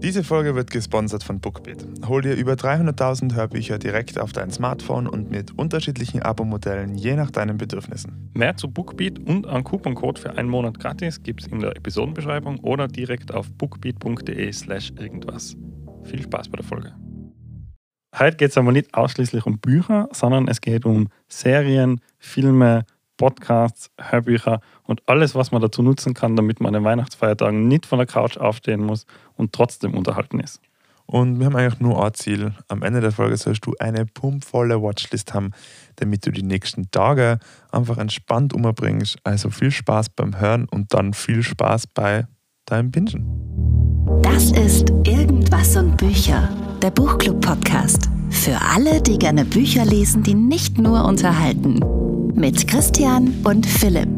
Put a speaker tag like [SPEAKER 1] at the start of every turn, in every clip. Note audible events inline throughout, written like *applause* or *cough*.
[SPEAKER 1] Diese Folge wird gesponsert von Bookbeat. Hol dir über 300.000 Hörbücher direkt auf dein Smartphone und mit unterschiedlichen Abo-Modellen je nach deinen Bedürfnissen.
[SPEAKER 2] Mehr zu Bookbeat und einen Couponcode für einen Monat gratis gibt es in der Episodenbeschreibung oder direkt auf bookbeat.de/slash irgendwas. Viel Spaß bei der Folge. Heute geht es aber nicht ausschließlich um Bücher, sondern es geht um Serien, Filme, Podcasts, Hörbücher und alles, was man dazu nutzen kann, damit man an den Weihnachtsfeiertagen nicht von der Couch aufstehen muss und trotzdem unterhalten ist.
[SPEAKER 1] Und wir haben eigentlich nur ein Ziel. Am Ende der Folge sollst du eine pumpvolle Watchlist haben, damit du die nächsten Tage einfach entspannt umbringst. Also viel Spaß beim Hören und dann viel Spaß bei deinem Bingen.
[SPEAKER 3] Das ist Irgendwas und Bücher, der Buchclub-Podcast. Für alle, die gerne Bücher lesen, die nicht nur unterhalten mit Christian und Philipp.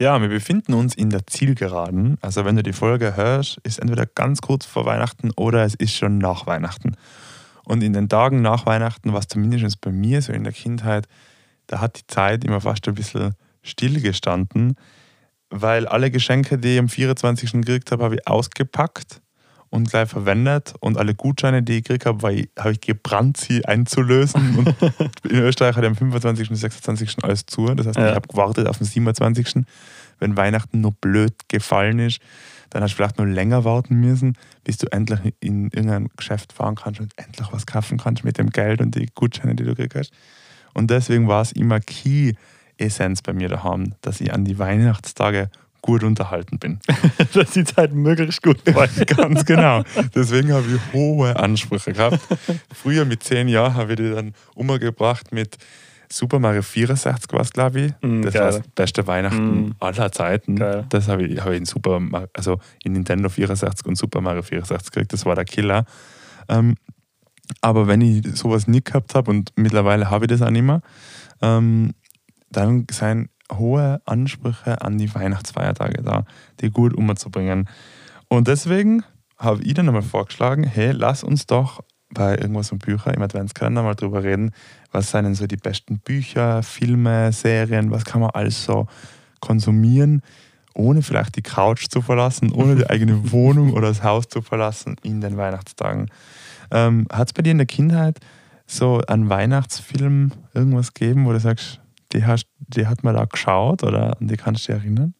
[SPEAKER 1] Ja, wir befinden uns in der Zielgeraden. Also wenn du die Folge hörst, ist entweder ganz kurz vor Weihnachten oder es ist schon nach Weihnachten. Und in den Tagen nach Weihnachten, was zumindest bei mir so in der Kindheit, da hat die Zeit immer fast ein bisschen stillgestanden, weil alle Geschenke, die ich am 24. gekriegt habe, habe ich ausgepackt und gleich verwendet. Und alle Gutscheine, die ich gekriegt habe, habe ich gebrannt, sie einzulösen. Und *laughs* in Österreich hat er am 25. und 26. alles zu. Das heißt, ja. ich habe gewartet auf den 27. Wenn Weihnachten noch blöd gefallen ist, dann hast du vielleicht noch länger warten müssen, bis du endlich in irgendein Geschäft fahren kannst und endlich was kaufen kannst mit dem Geld und die Gutscheine, die du gekriegt hast. Und deswegen war es immer Key-Essenz bei mir daheim, dass ich an die Weihnachtstage gut unterhalten bin. *laughs*
[SPEAKER 2] Dass die Zeit möglichst gut war. *laughs*
[SPEAKER 1] Ganz genau. Deswegen habe ich hohe Ansprüche gehabt. Früher mit zehn Jahren habe ich die dann umgebracht mit Super Mario 64 war es, glaube ich. Mm, das geil. war das beste Weihnachten mm. aller Zeiten. Geil. Das habe ich, habe ich in Super also in Nintendo 64 und Super Mario 64 gekriegt. Das war der Killer. Ähm, aber wenn ich sowas nicht gehabt habe und mittlerweile habe ich das auch nicht mehr, ähm, dann sind hohe Ansprüche an die Weihnachtsfeiertage da, die gut umzubringen. Und deswegen habe ich dann einmal vorgeschlagen, hey, lass uns doch bei irgendwas um Bücher im Adventskalender mal drüber reden, was sind denn so die besten Bücher, Filme, Serien, was kann man alles so konsumieren, ohne vielleicht die Couch zu verlassen, ohne die eigene *laughs* Wohnung oder das Haus zu verlassen in den Weihnachtstagen. Ähm, Hat es bei dir in der Kindheit so einen Weihnachtsfilm irgendwas gegeben, wo du sagst, die, hast, die hat man da geschaut oder an die kannst du dich erinnern?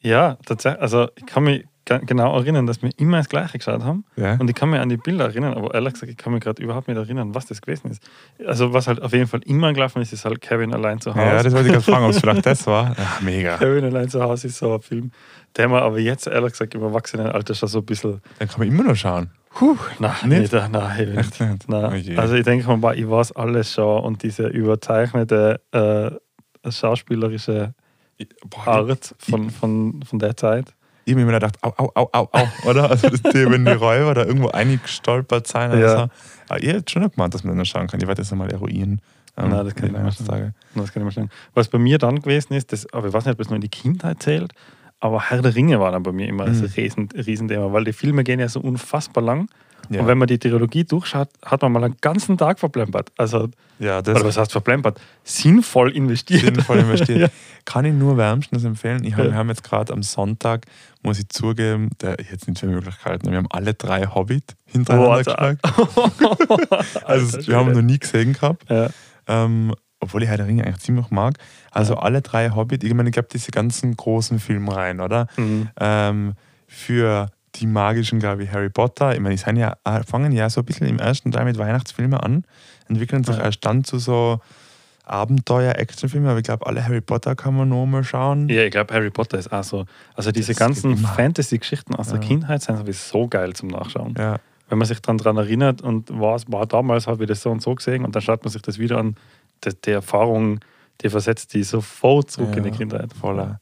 [SPEAKER 2] Ja, tatsächlich. Also ich kann mich genau erinnern, dass wir immer das Gleiche geschaut haben. Ja. Und ich kann mich an die Bilder erinnern, aber ehrlich gesagt, ich kann mich gerade überhaupt nicht erinnern, was das gewesen ist. Also was halt auf jeden Fall immer gelaufen ist, ist halt Kevin allein zu Hause.
[SPEAKER 1] Ja, das wollte ich gerade fragen, ob es *laughs* vielleicht das war. Ja, mega.
[SPEAKER 2] Kevin allein zu Hause ist so ein Film, der man aber jetzt ehrlich gesagt im Erwachsenenalter schon so ein bisschen...
[SPEAKER 1] Den kann man immer noch schauen.
[SPEAKER 2] Puh, nein, nicht? nicht nein, nicht. nicht. Nein. Oh also ich denke mal, ich weiß alles schon und diese überzeichnete äh, schauspielerische Boah, Art von, von, von der Zeit.
[SPEAKER 1] Ich habe mir gedacht, au, au, au, au, au, oder? Also, die, wenn die Räuber da irgendwo eingestolpert sein. Ja. So. Aber ihr habt schon gemeint, dass man das schauen kann. Ich werde das einmal eruieren.
[SPEAKER 2] Ähm, Nein, das kann, ich nicht sagen. das kann ich mal sagen. Was bei mir dann gewesen ist, das, aber ich weiß nicht, ob es nur in die Kindheit zählt, aber Herr der Ringe war dann bei mir immer mhm. ein Riesen, Riesenthema, weil die Filme gehen ja so unfassbar lang. Ja. Und wenn man die Trilogie durchschaut, hat man mal einen ganzen Tag verplempert. Also,
[SPEAKER 1] ja, das
[SPEAKER 2] oder was heißt verplempert? Sinnvoll investiert.
[SPEAKER 1] Sinnvoll investiert. *laughs* ja. Kann ich nur wärmstens empfehlen. Ich hab, Wir haben jetzt gerade am Sonntag, muss ich zugeben, der, jetzt nicht für Möglichkeiten, wir haben alle drei Hobbit hintereinander oh, geschaut. *laughs* also, wir haben noch nie gesehen gehabt. Ähm, obwohl ich Herr der Ringe eigentlich ziemlich mag. Also ja. alle drei Hobbit, ich meine, ich glaube, diese ganzen großen Filmreihen, oder? Mhm. Ähm, für die magischen, glaube ich, Harry Potter. Ich meine, die ja, äh, fangen ja so ein bisschen im ersten Teil mit Weihnachtsfilmen an, entwickeln sich ja. erst dann zu so Abenteuer-Actionfilmen, aber ich glaube, alle Harry Potter kann man nochmal schauen.
[SPEAKER 2] Ja, ich glaube, Harry Potter ist auch so. Also diese das ganzen Fantasy-Geschichten aus ja. der Kindheit sind sowieso geil zum Nachschauen. Ja. Wenn man sich dann daran erinnert und was war damals, habe ich das so und so gesehen und dann schaut man sich das wieder an, die, die Erfahrung, die versetzt die sofort zurück ja, in die Kindheit.
[SPEAKER 1] Voller.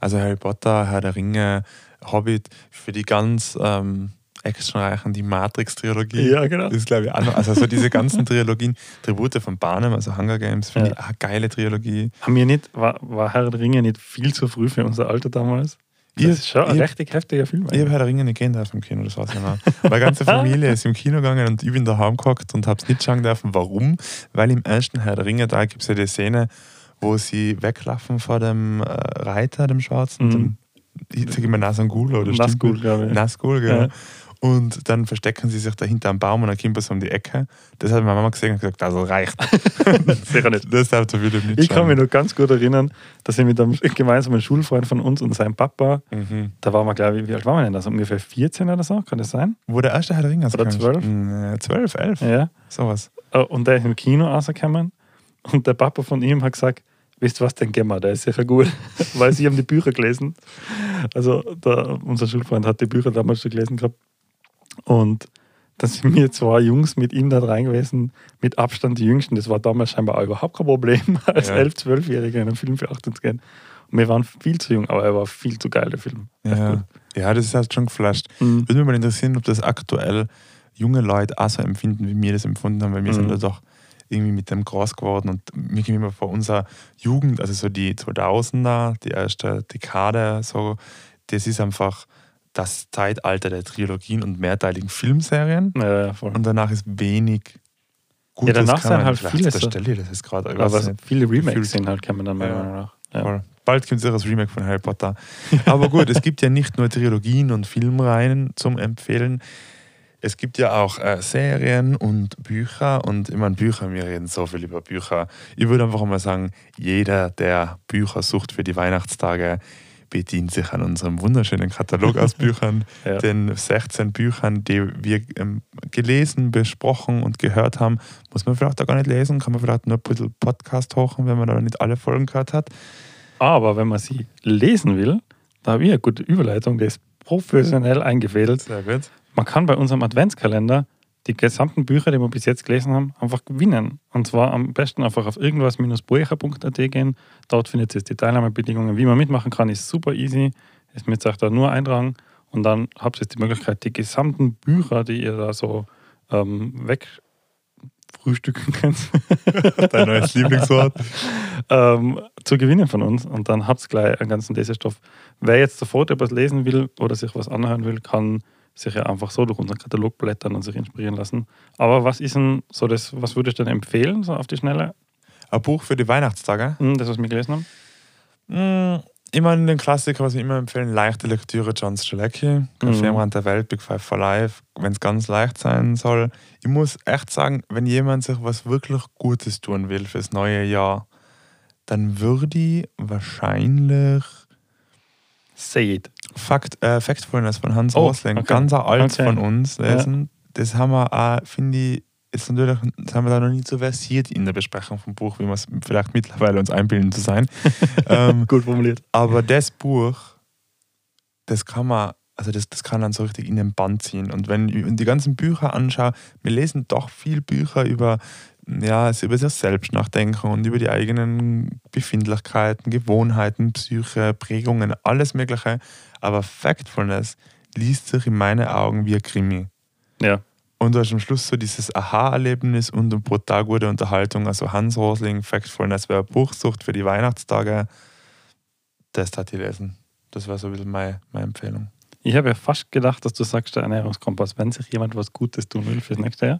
[SPEAKER 1] Also Harry Potter, Herr der Ringe, Hobbit, für die ganz ähm, actionreichen, die Matrix-Trilogie.
[SPEAKER 2] Ja, genau.
[SPEAKER 1] Das ist, glaube ich, auch noch, also so diese ganzen Trilogien, *laughs* Tribute von Barnum, also Hunger Games, finde ja. ich eine geile Trilogie.
[SPEAKER 2] Haben wir nicht, war, war Herr der Ringe nicht viel zu früh für unser Alter damals? Das ich, ist schon ein richtig heftiger Film.
[SPEAKER 1] Ich habe Herr der Ringe nicht gehen dürfen im Kino, das weiß ich noch. Meine ganze Familie ist im Kino gegangen und ich bin daheim gehockt und habe es nicht schauen dürfen. Warum? Weil im ersten Herr der Ringe, da gibt es ja die Szene, wo sie weglaufen vor dem äh, Reiter, dem Schwarzen, mhm. dem ich sage immer Nasangul oder
[SPEAKER 2] Nazgul, glaube ich.
[SPEAKER 1] Nazgul, genau. Ja. Und dann verstecken sie sich da hinter einem Baum und dann kommt was um die Ecke. Das hat meine Mama gesehen und gesagt, also reicht. *laughs*
[SPEAKER 2] Sicher nicht.
[SPEAKER 1] Das darf du wieder nicht
[SPEAKER 2] Ich kann mich noch ganz gut erinnern, dass ich mit einem gemeinsamen Schulfreund von uns und seinem Papa,
[SPEAKER 1] Mhm.
[SPEAKER 2] da waren wir, glaube ich, wie alt waren wir denn da? So ungefähr 14 oder so, kann das sein?
[SPEAKER 1] Wo der erste Herr der Ringe
[SPEAKER 2] Oder zwölf?
[SPEAKER 1] Äh, zwölf, elf,
[SPEAKER 2] Ja.
[SPEAKER 1] sowas.
[SPEAKER 2] Äh, Und der ist im Kino rausgekommen und der Papa von ihm hat gesagt, wisst ihr was, den gehen wir, der ist sicher gut. *laughs* Weil sie haben die Bücher gelesen. Also der, unser Schulfreund hat die Bücher damals schon gelesen gehabt. Und dann sind wir zwei Jungs mit ihm da rein gewesen, mit Abstand die Jüngsten. Das war damals scheinbar auch überhaupt kein Problem, *laughs* als
[SPEAKER 1] Ja.
[SPEAKER 2] 11-, 12-Jähriger in einen Film für 18 zu gehen. Und wir waren viel zu jung, aber er war viel zu geil, der Film.
[SPEAKER 1] Ja. ja, das ist halt schon geflasht.
[SPEAKER 2] Mhm.
[SPEAKER 1] Würde mich mal interessieren, ob das aktuell junge Leute auch so empfinden, wie wir das empfunden haben, weil wir
[SPEAKER 2] Mhm.
[SPEAKER 1] sind da doch irgendwie mit dem groß geworden und mir ging immer vor unserer Jugend, also so die 2000er, die erste Dekade, so, das ist einfach das Zeitalter der Trilogien und mehrteiligen Filmserien
[SPEAKER 2] Ja, ja,
[SPEAKER 1] und danach ist wenig Gutes.
[SPEAKER 2] danach
[SPEAKER 1] kann
[SPEAKER 2] sind halt viele so-
[SPEAKER 1] ich das ist gerade.
[SPEAKER 2] Aber
[SPEAKER 1] nicht.
[SPEAKER 2] viele Remakes sind halt, kann man dann meiner
[SPEAKER 1] Ja.
[SPEAKER 2] Meinung nach. Ja.
[SPEAKER 1] Bald gibt es das Remake von Harry Potter. Aber gut, es gibt ja nicht nur Trilogien und Filmreihen zum Empfehlen. Es gibt ja auch äh, Serien und Bücher. Und ich meine, Bücher, wir reden so viel über Bücher. Ich würde einfach mal sagen, jeder, der Bücher sucht für die Weihnachtstage, bedient sich an unserem wunderschönen Katalog aus *laughs* Büchern,
[SPEAKER 2] Ja.
[SPEAKER 1] den 16 Büchern, die wir ähm, gelesen, besprochen und gehört haben. Muss man vielleicht auch gar nicht lesen, kann man vielleicht nur ein bisschen Podcast hochen, wenn man da nicht alle Folgen gehört hat.
[SPEAKER 2] Aber wenn man sie lesen will, da habe ich eine gute Überleitung, die ist professionell eingefädelt.
[SPEAKER 1] Sehr gut.
[SPEAKER 2] Man kann bei unserem Adventskalender die gesamten Bücher, die wir bis jetzt gelesen haben, einfach gewinnen. Und zwar am besten einfach auf irgendwas-bucher.at gehen. Dort findet ihr die Teilnahmebedingungen. Wie man mitmachen kann, ist super easy. Ist mit sagt da nur eintragen und dann habt ihr die Möglichkeit, die gesamten Bücher, die ihr da so ähm, wegfrühstücken *laughs* könnt, *laughs*
[SPEAKER 1] Dein neues Lieblingswort.
[SPEAKER 2] ähm, zu gewinnen von uns. Und dann habt ihr gleich einen ganzen Lesestoff. Wer jetzt sofort etwas lesen will oder sich was anhören will, kann sich ja einfach so durch unseren Katalog blättern und sich inspirieren lassen. Aber was ist denn so das, was würdest du denn empfehlen, so auf die Schnelle?
[SPEAKER 1] Ein Buch für die Weihnachtstage.
[SPEAKER 2] Hm, das, was wir gelesen haben?
[SPEAKER 1] Mm, Immer den Klassiker, was wir immer empfehlen, leichte Lektüre John Strzelecki, Café
[SPEAKER 2] Mhm.
[SPEAKER 1] am Rand der Welt, Big Five for Life, wenn es ganz leicht sein soll. Ich muss echt sagen, wenn jemand sich was wirklich Gutes tun will fürs neue Jahr, dann würde ich wahrscheinlich
[SPEAKER 2] Say it.
[SPEAKER 1] Fact, äh, Factfulness von Hans
[SPEAKER 2] Oh,
[SPEAKER 1] Rosling,
[SPEAKER 2] okay.
[SPEAKER 1] ganz alt
[SPEAKER 2] Okay.
[SPEAKER 1] von uns lesen. Das haben wir auch, finde ich, ist natürlich, das haben wir da noch nicht so versiert in der Besprechung vom Buch, wie wir es vielleicht mittlerweile uns einbilden zu sein. *laughs* ähm,
[SPEAKER 2] Gut formuliert.
[SPEAKER 1] aber das Buch, das kann man, also das, das kann dann so richtig in den Band ziehen. Und wenn ich die ganzen Bücher anschaue, wir lesen doch viel Bücher über, ja, über sich selbst nachdenken und über die eigenen Befindlichkeiten, Gewohnheiten, Psyche, Prägungen, alles Mögliche. Aber Factfulness liest sich in meinen Augen wie ein Krimi.
[SPEAKER 2] Ja.
[SPEAKER 1] Und du hast am Schluss so dieses Aha-Erlebnis und eine brutal gute Unterhaltung. Also Hans Rosling, Factfulness, wer ein Buch sucht für die Weihnachtstage, das hat ich lesen. Das war so ein bisschen meine, meine Empfehlung.
[SPEAKER 2] Ich habe ja fast gedacht, dass du sagst, der Ernährungskompass, wenn sich jemand was Gutes tun will fürs nächste Jahr.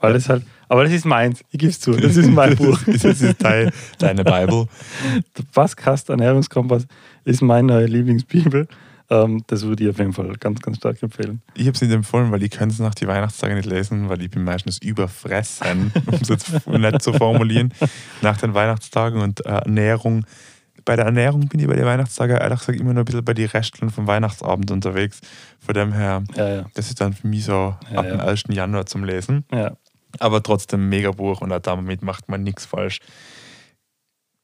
[SPEAKER 2] Weil das halt, aber das ist meins, ich gebe es zu, das ist mein *laughs* Buch.
[SPEAKER 1] Das ist, dein, deine Bible. *laughs*
[SPEAKER 2] Der Pascast Ernährungskompass ist meine neue Lieblingsbibel. Ähm, das würde ich auf jeden Fall ganz, ganz stark empfehlen.
[SPEAKER 1] Ich habe es nicht empfohlen, weil ich könnte es nach die Weihnachtstage nicht lesen, weil ich bin meistens überfressen, *laughs* um es jetzt nett zu formulieren, nach den Weihnachtstagen und äh, Ernährung. Bei der Ernährung bin ich bei den Weihnachtstagen ehrlich gesagt immer noch ein bisschen bei den Resteln vom Weihnachtsabend unterwegs. Von dem her,
[SPEAKER 2] Ja, ja.
[SPEAKER 1] das ist dann für mich so
[SPEAKER 2] Ja,
[SPEAKER 1] ab dem 1. Januar zum Lesen. Aber trotzdem mega Buch und auch damit macht man nichts falsch.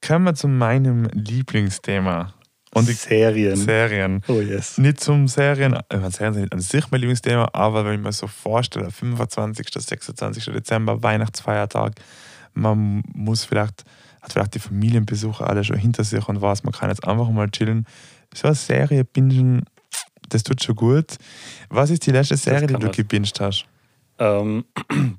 [SPEAKER 1] Kommen wir zu meinem Lieblingsthema. Und die
[SPEAKER 2] Serien.
[SPEAKER 1] Serien.
[SPEAKER 2] oh yes.
[SPEAKER 1] Nicht zum Serien, äh, meine, Serien sind nicht an sich mein Lieblingsthema, aber wenn ich mir so vorstelle, 25., 26. Dezember, Weihnachtsfeiertag, man muss vielleicht, hat vielleicht die Familienbesuche alle schon hinter sich und weiß, man kann jetzt einfach mal chillen. So eine Serie bingen, das tut schon gut. Was ist die letzte Serie, die du
[SPEAKER 2] was.
[SPEAKER 1] gebinged hast?
[SPEAKER 2] Ähm, *clears throat*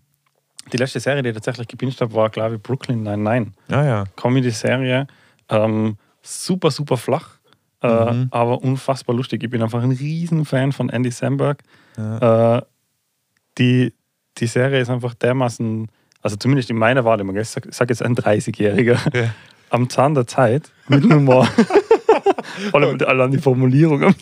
[SPEAKER 2] die letzte Serie, die ich tatsächlich gebinged habe, war, glaube ich, Brooklyn 99.
[SPEAKER 1] Ja, ja.
[SPEAKER 2] Comedy-Serie. Ähm, super, super flach, äh,
[SPEAKER 1] Mhm.
[SPEAKER 2] aber unfassbar lustig. Ich bin einfach ein Riesenfan von Andy Samberg.
[SPEAKER 1] ja.
[SPEAKER 2] Äh, die, die Serie ist einfach dermaßen, also zumindest in meiner Wahrnehmung, ich sag jetzt ein 30-Jähriger,
[SPEAKER 1] Ja.
[SPEAKER 2] am Zahn der Zeit mit Humor. *laughs* *laughs* Vor allem allein die Formulierung am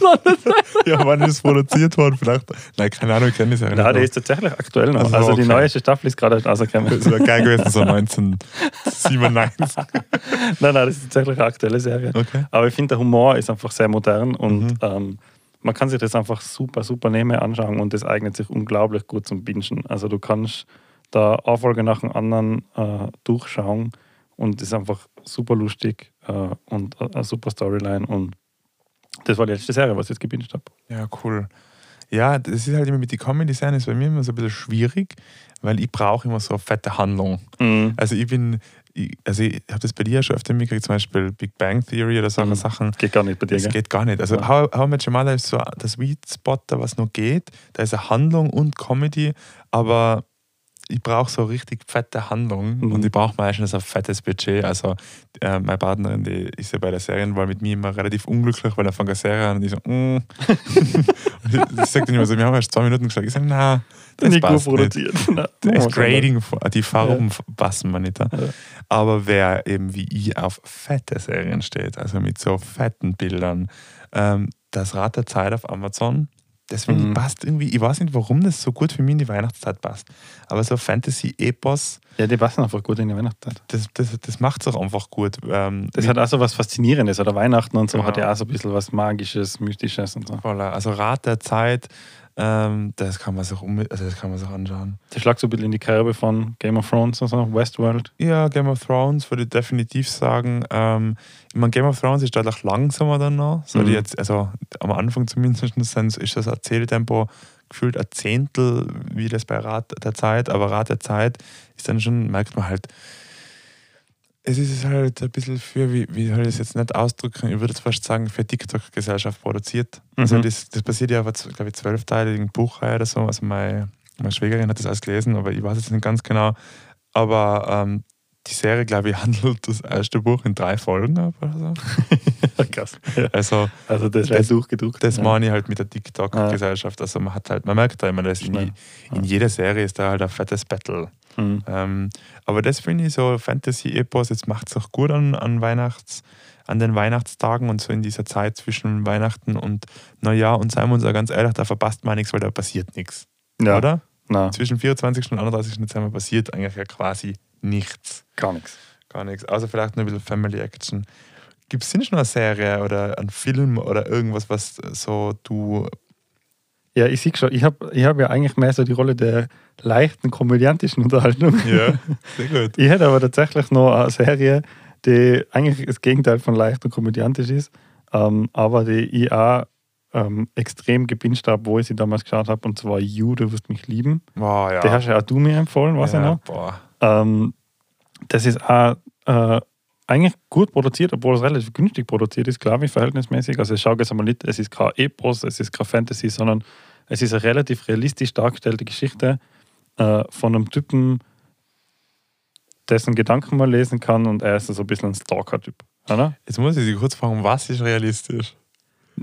[SPEAKER 1] Ja, wann ist es produziert worden? Vielleicht. Nein, keine Ahnung, ich kenne das ja
[SPEAKER 2] nicht. Nein, der ist tatsächlich aktuell noch. Also, also okay. die neueste Staffel ist gerade rausgekommen.
[SPEAKER 1] Das wäre geil gewesen, so 1997.
[SPEAKER 2] nein, nein, das ist tatsächlich eine aktuelle Serie. Okay. Aber ich finde, der Humor ist einfach sehr modern und mhm. ähm, man kann sich das einfach super, super nehmen anschauen und das eignet sich unglaublich gut zum Bingen. Also du kannst da Auffolge nach dem anderen äh, durchschauen und das ist einfach super lustig äh, und eine super Storyline und das war die letzte Serie, was ich jetzt gebinged habe.
[SPEAKER 1] Ja, cool. Ja, das ist halt immer mit den Comedy-Serien ist bei mir immer so ein bisschen schwierig, weil ich brauche immer so eine fette Handlung. Mhm. Also ich bin, ich, also ich habe das bei dir schon öfter mitgekriegt, zum Beispiel Big Bang Theory oder solche mhm. Sachen.
[SPEAKER 2] Geht gar nicht bei dir,
[SPEAKER 1] Das geht gar nicht. Also ja. How, How Much Mother ist so der Sweet Spot, da was noch geht. Da ist eine Handlung und Comedy, aber ich brauche so richtig fette Handlung mhm. und ich brauche meistens ein fettes Budget. Also äh, meine Partnerin, die ist ja bei der Serienwahl mit mir immer relativ unglücklich, weil er fängt eine Serie an und ich so, mm. und *laughs* ich sage dann immer so, wir haben erst zwei Minuten gesagt. Ich sage, na, das nicht passt gut produziert. *laughs* Nicht. Das Grading, die Farben ja. passen mir nicht. Ja. Aber wer eben wie ich auf fette Serien steht, also mit so fetten Bildern, ähm, das Rad der Zeit auf Amazon Deswegen mhm. passt irgendwie, ich weiß nicht, warum das so gut für mich in die Weihnachtszeit passt. Aber so Fantasy-Epos.
[SPEAKER 2] Ja, die passen einfach gut in die Weihnachtszeit.
[SPEAKER 1] Das, das, das macht es auch einfach gut.
[SPEAKER 2] Ähm, das hat auch so was Faszinierendes. Oder Weihnachten und so genau. hat ja auch so ein bisschen was Magisches, Mystisches und so.
[SPEAKER 1] Voilà. Also Rat der Zeit, ähm, das, kann man sich um, also das kann man sich anschauen.
[SPEAKER 2] Der schlägt so ein bisschen in die Kerbe von Game of Thrones, also Westworld.
[SPEAKER 1] Ja, Game of Thrones würde ich definitiv sagen. Ähm, ich meine, Game of Thrones ist deutlich langsamer dann noch. So mhm. jetzt, also am Anfang zumindest ist das Erzähltempo gefühlt ein Zehntel wie das bei Rat der Zeit, aber Rat der Zeit ist dann schon, merkt man halt, es ist halt ein bisschen für, wie, wie soll ich das jetzt nicht ausdrücken, ich würde jetzt fast sagen, für TikTok-Gesellschaft produziert. Also mhm. Also das, das passiert ja auf glaube ich, zwölfteiligen Buchreihe oder so. Also meine, meine Schwägerin hat das alles gelesen, aber ich weiß jetzt nicht ganz genau. Aber ähm, die Serie, glaube ich, *laughs* handelt das erste Buch in drei Folgen ab oder so. *laughs*
[SPEAKER 2] Krass.
[SPEAKER 1] Also,
[SPEAKER 2] also das wäre durchgedruckt.
[SPEAKER 1] Das ja. meine ich halt mit der TikTok-Gesellschaft. Also man hat halt, man merkt da immer, dass in, in jeder Serie ist da halt ein fettes Battle. Mhm. Ähm, aber das finde ich so Fantasy-Epos, jetzt macht es auch gut an, an Weihnachts, an den Weihnachtstagen und so in dieser Zeit zwischen Weihnachten und Neujahr. Und seien wir uns ja ganz ehrlich, da verpasst man nichts, weil da passiert nichts. Ja. Oder? Na. Zwischen 24. und 31. Dezember passiert eigentlich ja quasi nichts.
[SPEAKER 2] Gar nichts.
[SPEAKER 1] Gar nichts. Außer vielleicht nur ein bisschen Family Action. Gibt es nicht noch eine Serie oder einen Film oder irgendwas, was so du
[SPEAKER 2] ja, ich sehe schon, ich habe ich hab ja eigentlich mehr so die Rolle der leichten komödiantischen Unterhaltung.
[SPEAKER 1] Ja, *laughs* sehr gut.
[SPEAKER 2] ich hätte aber tatsächlich noch eine Serie, die eigentlich das Gegenteil von leicht und komödiantisch ist, ähm, aber die ich auch ähm, extrem gebinged habe, wo ich sie damals geschaut habe, und zwar You, du wirst mich lieben.
[SPEAKER 1] Wow, ja.
[SPEAKER 2] Die hast ja auch du mir empfohlen, was ja, noch. Boah. Ähm, das ist auch äh, eigentlich gut produziert, obwohl es relativ günstig produziert ist, glaube ich, verhältnismäßig. Also ich schaue jetzt einmal nicht, es ist kein Epos, es ist kein Fantasy, sondern es ist eine relativ realistisch dargestellte Geschichte äh, von einem Typen, dessen Gedanken man lesen kann und er ist so ein bisschen ein Stalker-Typ.
[SPEAKER 1] Jetzt muss ich Sie kurz fragen, was ist realistisch?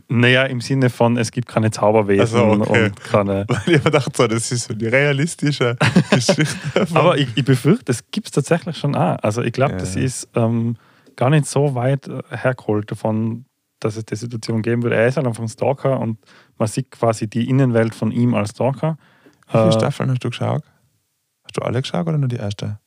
[SPEAKER 2] Naja, im Sinne von, es gibt keine Zauberwesen also, okay. und keine. *laughs*
[SPEAKER 1] Weil ich dachte so, das ist so die realistische *laughs* Geschichte.
[SPEAKER 2] Aber ich, ich befürchte, das gibt es tatsächlich schon auch. Also ich glaube, ja. das ist ähm, gar nicht so weit äh, hergeholt davon, dass es die Situation geben würde. Er ist halt einfach ein Stalker und man sieht quasi die Innenwelt von ihm als Stalker.
[SPEAKER 1] Wie viele äh, Staffeln hast du geschaut? Hast du alle geschaut oder nur die erste?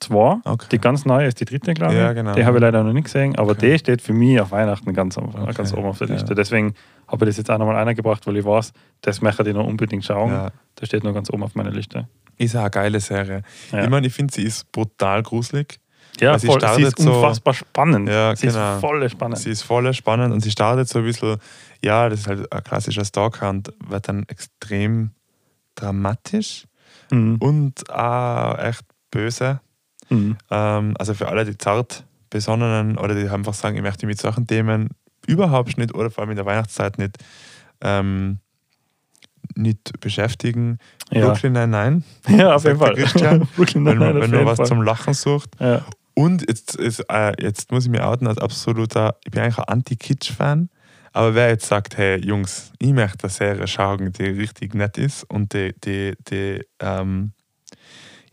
[SPEAKER 2] Zwei. Okay. Die ganz neue ist die dritte, glaube ich.
[SPEAKER 1] Ja, genau.
[SPEAKER 2] Die habe ich leider noch nicht gesehen, aber okay. die steht für mich auf Weihnachten ganz, okay. ganz oben auf der Liste. Ja. Deswegen habe ich das jetzt auch nochmal eingebracht, weil ich weiß, das möchte ich noch unbedingt schauen. Ja. Das steht noch ganz oben auf meiner Liste.
[SPEAKER 1] Ist auch eine geile Serie. Ja. Ich meine, ich finde, sie ist brutal gruselig.
[SPEAKER 2] Ja, sie, voll, sie ist unfassbar so, spannend.
[SPEAKER 1] Ja,
[SPEAKER 2] sie genau. ist voll spannend.
[SPEAKER 1] Sie ist voll spannend und sie startet so ein bisschen, ja, das ist halt ein klassischer Stalker und wird dann extrem dramatisch mhm. und auch echt böse. Mhm. Ähm, also für alle, die zart besonnenen oder die einfach sagen, ich möchte mich mit solchen Themen überhaupt nicht oder vor allem in der Weihnachtszeit nicht, ähm, nicht beschäftigen. Ja. Brooklyn nein, nein. *laughs*
[SPEAKER 2] Ja, auf jeden Fall.
[SPEAKER 1] Christian, *laughs* wenn, man, wenn man was Fall. zum Lachen sucht. Ja. Und jetzt, ist, äh, jetzt muss ich mich outen als absoluter, ich bin eigentlich ein Anti-Kitsch-Fan. Aber wer jetzt sagt, hey Jungs, ich möchte eine Serie schauen, die richtig nett ist und die, die, die ähm,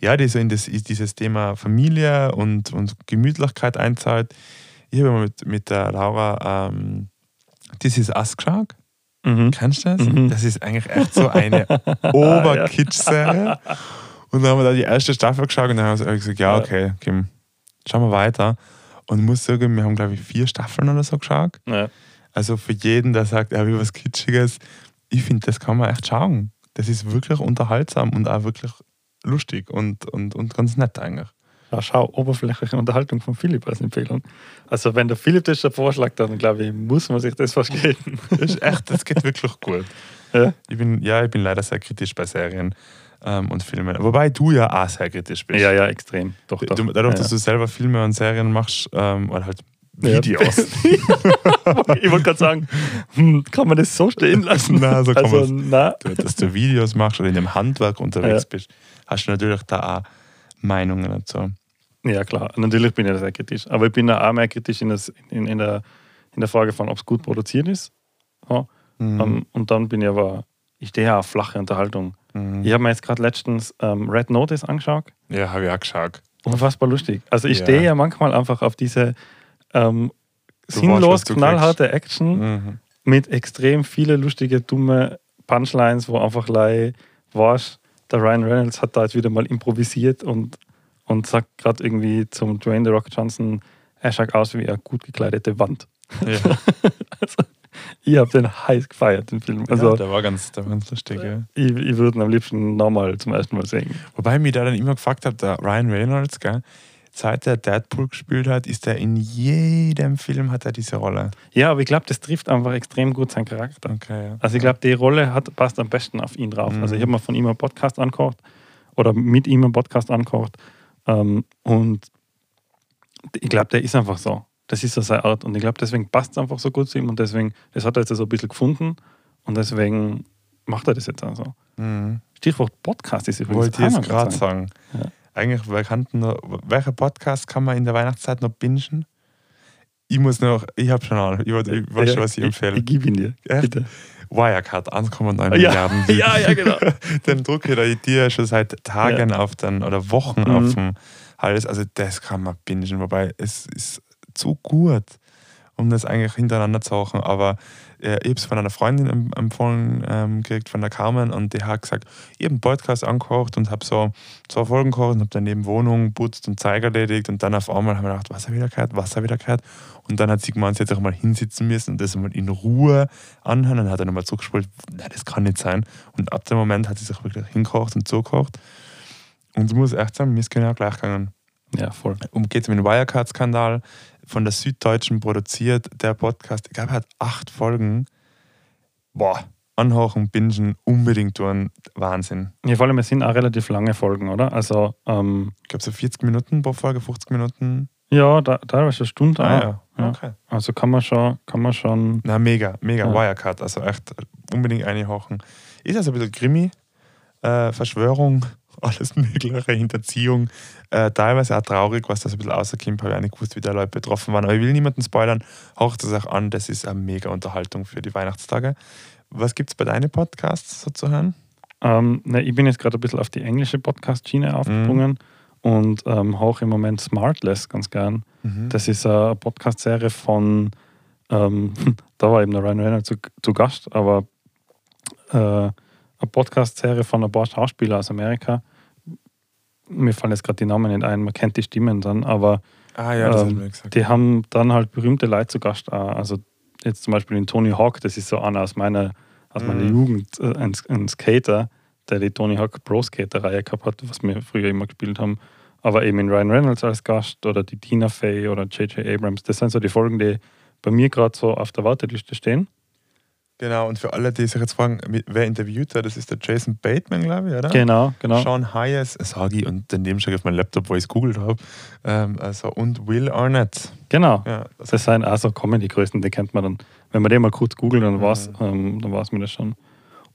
[SPEAKER 1] ja, die so in das, dieses Thema Familie und, und Gemütlichkeit einzahlt, ich habe mit, mit der Laura ähm, This is Us geschaut. Mhm. Kennst du das? Mhm. Das ist eigentlich echt so *laughs* eine Oberkitsch-Serie. Und dann haben wir da die erste Staffel geschaut und dann haben wir gesagt, ja, okay, Kim, schauen wir weiter. Und ich muss sagen, wir haben, glaube ich, vier Staffeln oder so geschaut. Ja. Also für jeden, der sagt, er will was Kitschiges, ich finde, das kann man echt schauen. Das ist wirklich unterhaltsam und auch wirklich lustig und, und, und ganz nett eigentlich.
[SPEAKER 2] Ja, schau, oberflächliche Unterhaltung von Philipp als Empfehlung. Also wenn der Philipp das schon vorschlägt, dann glaube ich, muss man sich das geben.
[SPEAKER 1] Das *laughs* ist echt, das geht wirklich gut. Ja? Ich bin, ja, ich bin leider sehr kritisch bei Serien ähm, und Filmen. Wobei du ja auch sehr kritisch bist.
[SPEAKER 2] Ja, ja, extrem. Doch,
[SPEAKER 1] doch. Du, dadurch, ja. dass du selber Filme und Serien machst, ähm, oder halt Videos. *laughs* *laughs*
[SPEAKER 2] ich wollte gerade sagen, hm, kann man das so stehen lassen?
[SPEAKER 1] Nein, so kann also, na. Du, dass du Videos machst oder in dem Handwerk unterwegs ja. bist, hast du natürlich da auch Meinungen dazu.
[SPEAKER 2] Ja, klar. Natürlich bin ich da sehr kritisch. Aber ich bin da auch mehr kritisch in, das, in, in, der, in der Frage von, ob es gut produziert ist. Ja. Mhm. Um, ähm, und dann bin ich aber, ich stehe ja auf flache Unterhaltung. Mhm. Ich habe mir jetzt gerade letztens ähm, Red Notice angeschaut.
[SPEAKER 1] Ja, habe ich auch geschaut.
[SPEAKER 2] Unfassbar lustig. Also ich ja. stehe ja manchmal einfach auf diese ähm, sinnlos weißt, knallharte Action mhm. mit extrem viele lustige, dumme Punchlines, wo einfach lei warst, der Ryan Reynolds hat da jetzt wieder mal improvisiert und, und sagt gerade irgendwie zum Dwayne The Rock Johnson, er schaut aus wie eine gut gekleidete Wand. Ja. *laughs* also, ich habe den heiß gefeiert, den Film. Also,
[SPEAKER 1] ja, der war ganz, der war ganz lustig. Ja.
[SPEAKER 2] Ich, ich würde ihn am liebsten nochmal zum ersten Mal sehen.
[SPEAKER 1] Wobei ich mich da dann immer gefragt habe, der Ryan Reynolds, gell, seit er Deadpool gespielt hat, ist er in jedem Film hat er diese Rolle.
[SPEAKER 2] Ja, aber ich glaube, das trifft einfach extrem gut seinen Charakter. Okay, ja. Also ich glaube, die Rolle hat, passt am besten auf ihn drauf. Mhm. Also ich habe mir von ihm einen Podcast angehört oder mit ihm einen Podcast angehört ähm, und ich glaube, der ist einfach so. Das ist so seine Art und ich glaube, deswegen passt es einfach so gut zu ihm und deswegen, das hat er jetzt so ein bisschen gefunden und deswegen macht er das jetzt auch so. Mhm. Stichwort Podcast ist übrigens
[SPEAKER 1] Wollte ich jetzt gerade sagen. Ja eigentlich, wer kann nur, welcher Podcast kann man in der Weihnachtszeit noch bingen? Ich muss noch, ich habe schon Ahnung, ich, ich weiß schon, was ich empfehle. Ich,
[SPEAKER 2] ich gebe ihn dir, Echt? bitte.
[SPEAKER 1] Wirecard, 1,9 ja.
[SPEAKER 2] Milliarden. *laughs* ja, ja, genau.
[SPEAKER 1] den drucke ich dir schon seit Tagen ja. auf den, oder Wochen mhm. auf dem Hals. Also das kann man bingen, wobei es ist zu gut, um das eigentlich hintereinander zu machen. Aber äh, ich habe es von einer Freundin empfohlen ähm, gekriegt, von der Carmen, und die hat gesagt, ich habe einen Podcast angekocht und habe so zwei Folgen gekocht und habe dann neben Wohnung putzt und Zeug erledigt und dann auf einmal haben wir gedacht, Wasser wieder gehört, Wasser wieder gehört. Und dann hat sie gemeint, sie hätte auch mal hinsitzen müssen und das mal in Ruhe anhören. Und dann hat er nochmal zurückgespult, nein, das kann nicht sein. Und ab dem Moment hat sie sich wirklich hingekocht und zugekocht. Und ich muss echt sagen, mir ist genau gleich gegangen.
[SPEAKER 2] Ja, voll.
[SPEAKER 1] Um geht es um den Wirecard-Skandal von der Süddeutschen produziert, der Podcast. Ich glaube, er hat acht Folgen. Boah, anhauchen, bingen, unbedingt tun. Wahnsinn.
[SPEAKER 2] Ja, vor allem, es sind auch relativ lange Folgen, oder? Also,
[SPEAKER 1] ähm, ich glaube, so 40 Minuten pro Folge, 50 Minuten.
[SPEAKER 2] Ja, da, teilweise eine Stunde. Ah, ja. ja. Okay. Also kann man schon. Kann man schon
[SPEAKER 1] Na, mega, mega. Ja. Wirecard, also echt unbedingt einhauchen. Ist also ein bisschen Krimi, äh, Verschwörung, alles Mögliche, Hinterziehung. Äh, teilweise auch traurig, was das ein bisschen rauskommt. Habe ich auch nicht gewusst, wie da Leute betroffen waren. Aber ich will niemanden spoilern. Haucht es auch an, das ist eine mega Unterhaltung für die Weihnachtstage. Was gibt es bei deinen Podcasts so zu hören?
[SPEAKER 2] Ähm, ne, ich bin jetzt gerade ein bisschen auf die englische Podcast-Schiene aufgesprungen mhm. und ähm, hauche im Moment Smartless ganz gern. Mhm. Das ist eine Podcast-Serie von, ähm, *laughs* da war eben der Ryan Reynolds zu, zu Gast, aber äh, eine Podcast-Serie von ein paar Schauspielern aus Amerika. Mir fallen jetzt gerade die Namen nicht ein, man kennt die Stimmen dann, aber
[SPEAKER 1] ah, ja, ähm,
[SPEAKER 2] die haben dann halt berühmte Leute zu Gast. Also jetzt zum Beispiel den Tony Hawk, das ist so einer aus meiner, aus meiner mhm. Jugend, äh, ein, ein, Skater, der die Tony Hawk Pro Skater-Reihe gehabt hat, was wir früher immer gespielt haben. Aber eben in Ryan Reynolds als Gast oder die Tina Fey oder J.J. Abrams. Das sind so die Folgen, die bei mir gerade so auf der Warteliste stehen.
[SPEAKER 1] Genau, und für alle, die sich jetzt fragen, wer interviewt hat, das ist der Jason Bateman, glaube ich, oder?
[SPEAKER 2] Genau, genau.
[SPEAKER 1] Sean Hayes, sage ich, und daneben ich auf meinem Laptop, wo ich es googelt habe. Ähm, also, und Will Arnett.
[SPEAKER 2] Genau. Ja, das, das sind also Comedy-Größen, die kennt man dann. Wenn man den mal kurz googelt, dann war es ähm, dann mir das schon.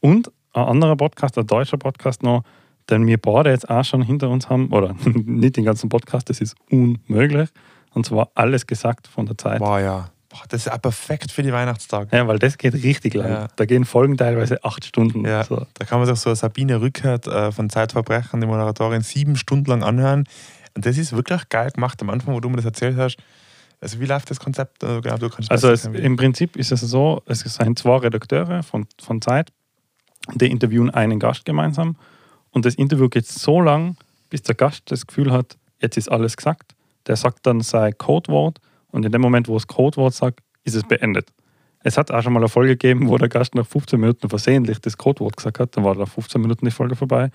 [SPEAKER 2] Und ein anderer Podcast, ein deutscher Podcast noch, den wir beide jetzt auch schon hinter uns haben, oder *laughs* nicht den ganzen Podcast, das ist unmöglich. Und zwar alles gesagt von der Zeit.
[SPEAKER 1] War ja. Boah, das ist auch perfekt für die Weihnachtstage.
[SPEAKER 2] Ja, weil das geht richtig lang. Ja. Da gehen Folgen teilweise acht Stunden.
[SPEAKER 1] Ja, so. Da kann man sich so Sabine Rückert äh, von Zeitverbrechen, die Moderatorin, sieben Stunden lang anhören. Und das ist wirklich geil gemacht. Am Anfang, wo du mir das erzählt hast, Also wie läuft das Konzept?
[SPEAKER 2] Also, genau, also es, im Prinzip ist es so, es sind zwei Redakteure von, von Zeit, die interviewen einen Gast gemeinsam und das Interview geht so lang, bis der Gast das Gefühl hat, jetzt ist alles gesagt. Der sagt dann sein Codewort und in dem Moment, wo es Codewort sagt, ist es beendet. Es hat auch schon mal eine Folge gegeben, wo der Gast nach 15 Minuten versehentlich das Codewort gesagt hat. Dann war nach 15 Minuten die Folge vorbei.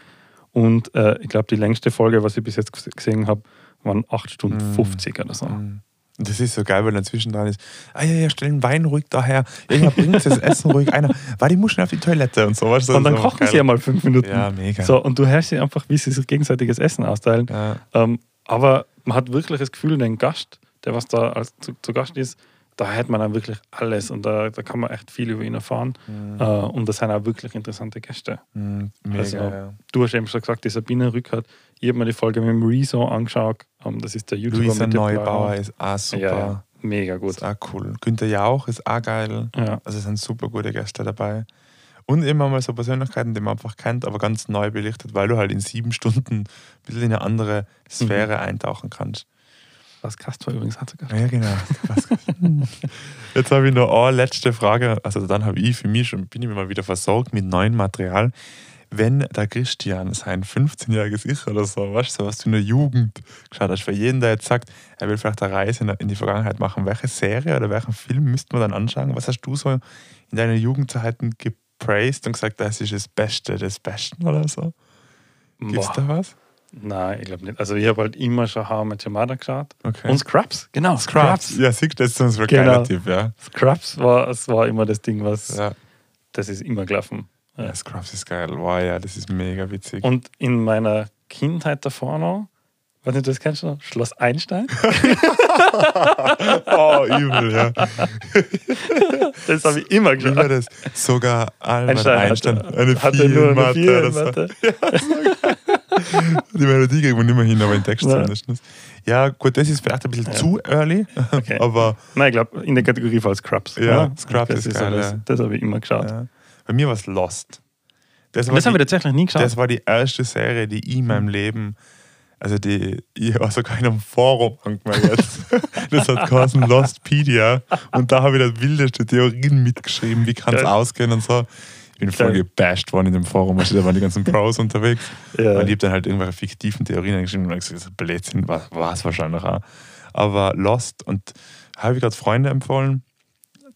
[SPEAKER 2] Und äh, ich glaube, die längste Folge, was ich bis jetzt gesehen habe, waren 8 Stunden mm. 50 oder so. Mm.
[SPEAKER 1] Das ist so geil, weil dann zwischendrin ist, ah ja, ja, stellen Wein ruhig daher, ja, bringt das Essen ruhig einer, war die Muscheln auf die Toilette und so.
[SPEAKER 2] Was, und dann kochen geil. sie ja mal fünf Minuten.
[SPEAKER 1] Ja, mega.
[SPEAKER 2] So, und du hörst sie einfach, wie sie sich gegenseitiges Essen austeilen. Ja. Ähm, aber man hat wirklich das Gefühl, den Gast, der was da als, zu, zu Gast ist, da hat man dann wirklich alles und da, da kann man echt viel über ihn erfahren. Mhm. Äh, und das sind auch wirklich interessante Gäste. Mhm, mega, also, ja. Du hast eben schon gesagt, die Sabine Rückert. Ich habe mir die Folge mit dem Rezo angeschaut. Um, ähm, das ist der YouTuber
[SPEAKER 1] Luisa Neubauer ist auch super. Ja,
[SPEAKER 2] mega gut.
[SPEAKER 1] Ist auch cool. Günther Jauch ist auch geil. Ja. Also es sind super gute Gäste dabei. Und immer mal so Persönlichkeiten, die man einfach kennt, aber ganz neu belichtet, weil du halt in sieben Stunden ein bisschen in eine andere Sphäre mhm. eintauchen kannst.
[SPEAKER 2] Was Kastor übrigens hatte.
[SPEAKER 1] Ja, genau. *laughs* Jetzt habe ich noch eine letzte Frage. Also dann habe ich für mich schon, bin ich mir mal wieder versorgt mit neuem Material. Wenn der Christian sein 15-jähriges Ich oder so, weißt du, was du in der Jugend geschaut hast, für jeden, der jetzt sagt, er will vielleicht eine Reise in die Vergangenheit machen, welche Serie oder welchen Film müsste man dann anschauen? Was hast du so in deinen Jugendzeiten gepraised und gesagt, das ist das Beste des Besten oder so? Gibt es da was?
[SPEAKER 2] Nein, ich glaube nicht. Also ich habe halt immer schon How Your Mother geschaut.
[SPEAKER 1] Okay.
[SPEAKER 2] Und Scrubs, genau.
[SPEAKER 1] Scrubs. Scrubs. Ja, siehst du, das ist unser genau. Tipp, ja.
[SPEAKER 2] Scrubs war, das war immer das Ding, was, ja. das ist immer gelaufen.
[SPEAKER 1] Ja. ja, Scrubs ist geil. Wow, ja, das ist mega witzig.
[SPEAKER 2] Und in meiner Kindheit davor noch, weiß nicht, das kennst du noch? Schloss Einstein. *laughs*
[SPEAKER 1] oh, übel, ja.
[SPEAKER 2] das habe ich immer geschaut.
[SPEAKER 1] Sogar Albert Einstein, Einstein
[SPEAKER 2] hatte, eine hatte nur eine Mathe. Mathe. Ja, *laughs*
[SPEAKER 1] die Melodie kriegt man nicht mehr hin, aber in Text ja. zumindest. Ja, gut, das ist vielleicht ein bisschen ja. zu early, *laughs* okay. aber.
[SPEAKER 2] Nein, ich glaube, in der Kategorie von Scrubs.
[SPEAKER 1] Ja. Scrubs das ist,
[SPEAKER 2] geil, so, das, das habe ich immer geschaut.
[SPEAKER 1] Bei mir war es Lost.
[SPEAKER 2] Das, das haben wir tatsächlich nie geschaut.
[SPEAKER 1] Das war die erste Serie, die ich in meinem Leben also die, ich war sogar in einem Forum angemeldet. *laughs* das hat geheißen Lostpedia. Und da habe ich das wildeste Theorien mitgeschrieben, wie kann es ausgehen und so. Ich bin voll gebasht worden in dem Forum, also da waren die ganzen Pros *laughs* unterwegs. Ja. Und ich habe dann halt irgendwelche fiktiven Theorien geschrieben und gesagt, das ist Blödsinn, war es wahrscheinlich auch. Aber Lost und habe ich gerade Freunde empfohlen,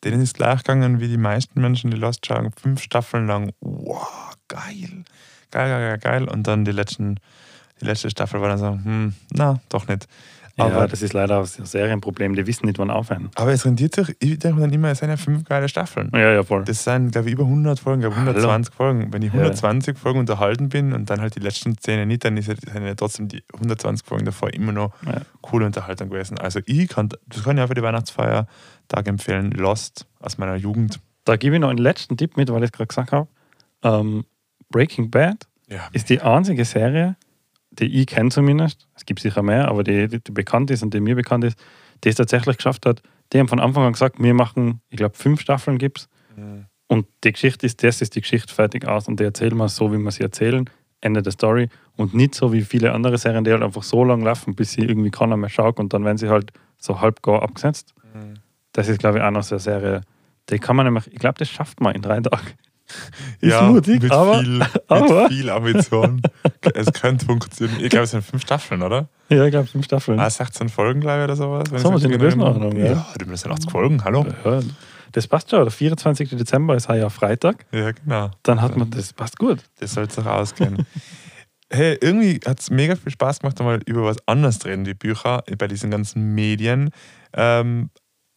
[SPEAKER 1] denen ist gleich gegangen wie die meisten Menschen, die Lost schauen, fünf Staffeln lang. Wow, geil. Geil, geil, geil, geil. Und dann die letzten, die letzte Staffel war dann so, hm, na, doch nicht.
[SPEAKER 2] Aber ja, das ist leider ein Serienproblem, die wissen nicht, wann aufhören.
[SPEAKER 1] Aber es rendiert sich, ich denke dann immer, es sind ja fünf geile Staffeln.
[SPEAKER 2] Ja, ja, voll.
[SPEAKER 1] Das sind, glaube ich, über 100 Folgen, glaube 120 Hallo. Folgen. Wenn ich 120 ja. Folgen unterhalten bin und dann halt die letzten Szene nicht, dann sind ja trotzdem die 120 Folgen davor immer noch ja. coole Unterhaltung gewesen. Also ich kann, das kann ich auch für die Weihnachtsfeiertag empfehlen, Lost aus meiner Jugend.
[SPEAKER 2] Da gebe ich noch einen letzten Tipp mit, weil ich es gerade gesagt habe. Ähm, Breaking Bad ja. ist die einzige Serie, die ich kenne zumindest, es gibt sicher mehr, aber die, die, die bekannt ist und die mir bekannt ist, die es tatsächlich geschafft hat, die haben von Anfang an gesagt, wir machen, ich glaube, fünf Staffeln gibt es. Mhm. Und die Geschichte ist, das ist die Geschichte fertig aus und die erzählen wir so, wie wir sie erzählen. Ende der Story. Und nicht so wie viele andere Serien, die halt einfach so lange laufen, bis sie irgendwie keiner mehr schaut und dann werden sie halt so halb gar abgesetzt. Mhm. Das ist, glaube ich, auch noch so eine Serie, die kann man nämlich, ich glaube, das schafft man in drei Tagen.
[SPEAKER 1] Ja, mutig, mit, aber, viel, *laughs* aber. mit viel Ambition. es könnte funktionieren. Ich glaube, es sind fünf Staffeln, oder?
[SPEAKER 2] Ja, ich glaube, fünf Staffeln.
[SPEAKER 1] Ah, 16 Folgen, glaube ich, oder sowas.
[SPEAKER 2] So, wir sind in Größenordnung, ja.
[SPEAKER 1] Ja, du bist ja 80 Folgen, hallo.
[SPEAKER 2] Ja, das passt schon. Der 24. Dezember ist ja Freitag.
[SPEAKER 1] Ja, genau.
[SPEAKER 2] Dann hat man, das passt gut.
[SPEAKER 1] Das soll es auch ausgehen. *laughs* hey, irgendwie hat es mega viel Spaß gemacht, einmal über was anderes reden, die Bücher, bei diesen ganzen Medien. Ähm,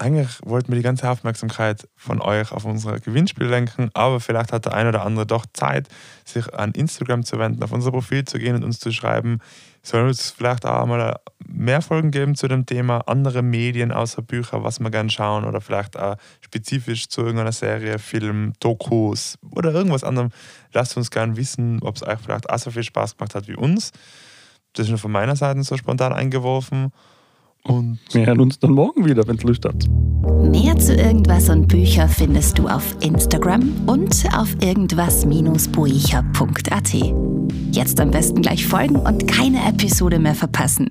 [SPEAKER 1] eigentlich wollten wir die ganze Aufmerksamkeit von euch auf unser Gewinnspiel lenken, aber vielleicht hat der eine oder andere doch Zeit, sich an Instagram zu wenden, auf unser Profil zu gehen und uns zu schreiben. Sollen es vielleicht auch mal mehr Folgen geben zu dem Thema, andere Medien außer Bücher, was wir gerne schauen oder vielleicht auch spezifisch zu irgendeiner Serie, Film, Dokus oder irgendwas anderem. Lasst uns gerne wissen, ob es euch vielleicht auch so viel Spaß gemacht hat wie uns. Das ist nur von meiner Seite so spontan eingeworfen. Und
[SPEAKER 2] wir hören uns dann morgen wieder, wenn es Lust hat.
[SPEAKER 3] Mehr zu irgendwas und Bücher findest du auf Instagram und auf irgendwas-buecher.at. Jetzt am besten gleich folgen und keine Episode mehr verpassen.